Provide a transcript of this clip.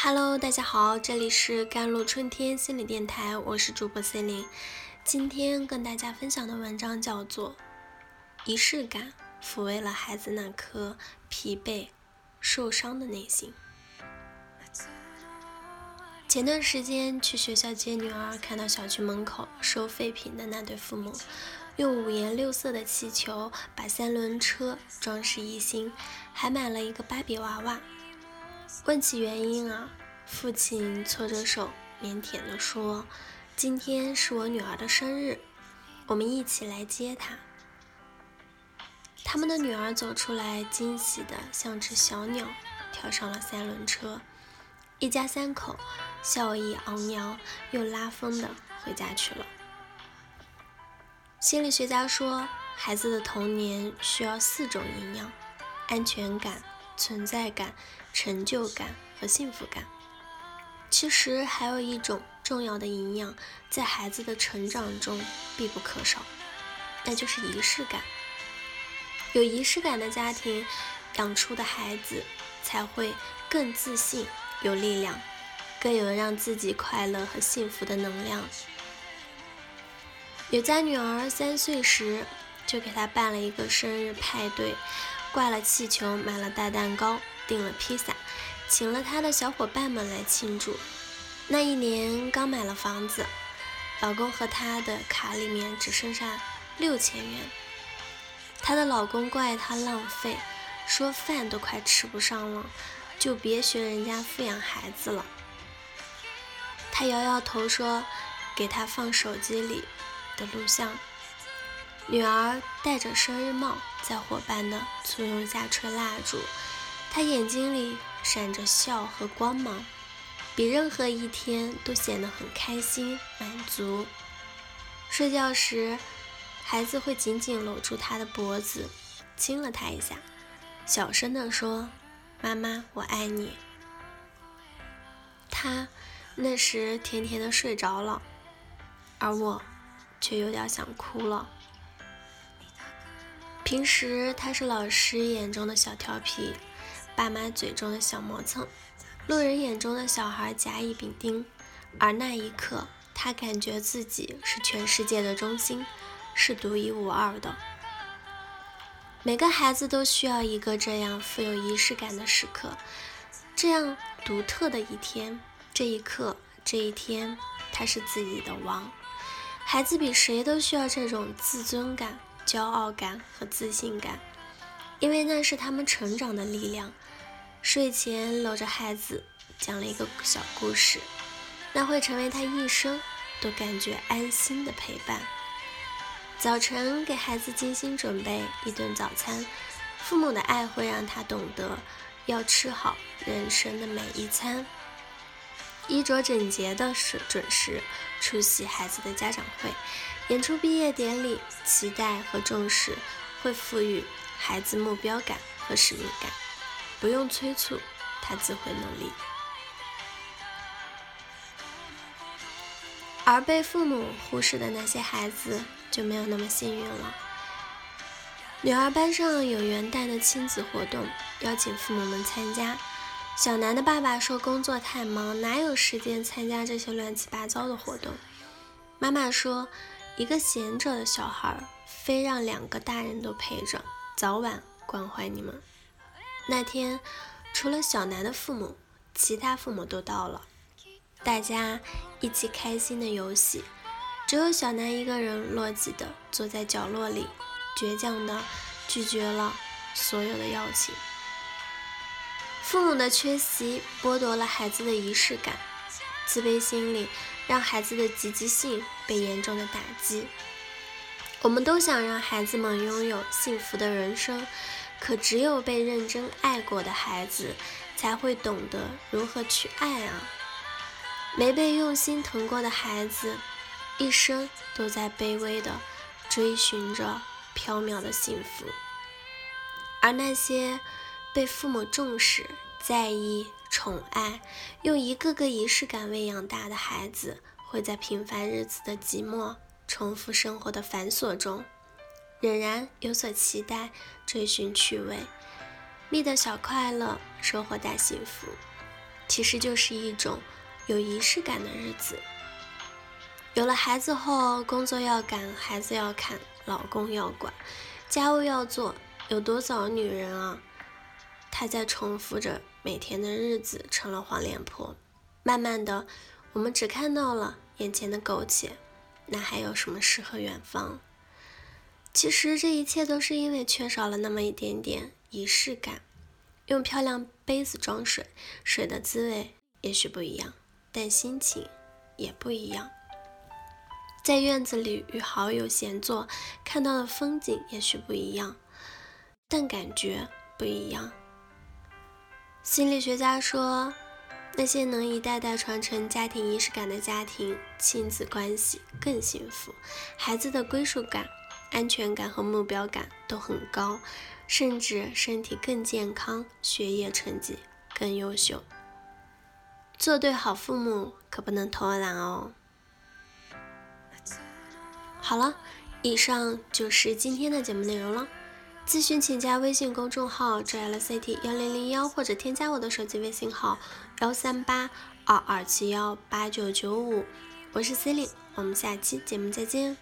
Hello，大家好，这里是甘露春天心理电台，我是主播 C 琳。今天跟大家分享的文章叫做《仪式感抚慰了孩子那颗疲惫、受伤的内心》。前段时间去学校接女儿，看到小区门口收废品的那对父母，用五颜六色的气球把三轮车装饰一新，还买了一个芭比娃娃。问起原因啊，父亲搓着手，腼腆地说：“今天是我女儿的生日，我们一起来接她。”他们的女儿走出来，惊喜的像只小鸟，跳上了三轮车。一家三口笑意昂扬，又拉风的回家去了。心理学家说，孩子的童年需要四种营养：安全感。存在感、成就感和幸福感，其实还有一种重要的营养，在孩子的成长中必不可少，那就是仪式感。有仪式感的家庭，养出的孩子才会更自信、有力量，更有让自己快乐和幸福的能量。有家女儿三岁时，就给她办了一个生日派对。挂了气球，买了大蛋糕，订了披萨，请了他的小伙伴们来庆祝。那一年刚买了房子，老公和他的卡里面只剩下六千元。她的老公怪她浪费，说饭都快吃不上了，就别学人家富养孩子了。她摇摇头说，给他放手机里的录像。女儿戴着生日帽，在伙伴的簇拥下吹蜡烛，她眼睛里闪着笑和光芒，比任何一天都显得很开心满足。睡觉时，孩子会紧紧搂住她的脖子，亲了她一下，小声地说：“妈妈，我爱你。”她那时甜甜的睡着了，而我却有点想哭了。平时他是老师眼中的小调皮，爸妈嘴中的小磨蹭，路人眼中的小孩甲乙丙丁。而那一刻，他感觉自己是全世界的中心，是独一无二的。每个孩子都需要一个这样富有仪式感的时刻，这样独特的一天。这一刻，这一天，他是自己的王。孩子比谁都需要这种自尊感。骄傲感和自信感，因为那是他们成长的力量。睡前搂着孩子讲了一个小故事，那会成为他一生都感觉安心的陪伴。早晨给孩子精心准备一顿早餐，父母的爱会让他懂得要吃好人生的每一餐。衣着整洁的是准时出席孩子的家长会。演出毕业典礼，期待和重视会赋予孩子目标感和使命感，不用催促，他自会努力。而被父母忽视的那些孩子就没有那么幸运了。女儿班上有元旦的亲子活动，邀请父母们参加。小南的爸爸说工作太忙，哪有时间参加这些乱七八糟的活动？妈妈说。一个闲着的小孩，非让两个大人都陪着，早晚关怀你们。那天，除了小南的父母，其他父母都到了，大家一起开心的游戏。只有小南一个人落寂的坐在角落里，倔强的拒绝了所有的邀请。父母的缺席剥夺了孩子的仪式感。自卑心理让孩子的积极性被严重的打击。我们都想让孩子们拥有幸福的人生，可只有被认真爱过的孩子才会懂得如何去爱啊！没被用心疼过的孩子，一生都在卑微的追寻着缥缈的幸福。而那些被父母重视、在意。宠爱，用一个个仪式感喂养大的孩子，会在平凡日子的寂寞、重复生活的繁琐中，仍然有所期待，追寻趣味，觅得小快乐，收获大幸福。其实就是一种有仪式感的日子。有了孩子后，工作要赶，孩子要看，老公要管，家务要做，有多少女人啊？她在重复着每天的日子，成了黄脸婆。慢慢的，我们只看到了眼前的苟且，那还有什么诗和远方？其实这一切都是因为缺少了那么一点点仪式感。用漂亮杯子装水，水的滋味也许不一样，但心情也不一样。在院子里与好友闲坐，看到的风景也许不一样，但感觉不一样。心理学家说，那些能一代代传承家庭仪式感的家庭，亲子关系更幸福，孩子的归属感、安全感和目标感都很高，甚至身体更健康，学业成绩更优秀。做对好父母可不能偷懒哦。好了，以上就是今天的节目内容了。咨询请加微信公众号 jlct 幺零零幺，或者添加我的手机微信号幺三八二二七幺八九九五。我是 c e l i n e 我们下期节目再见。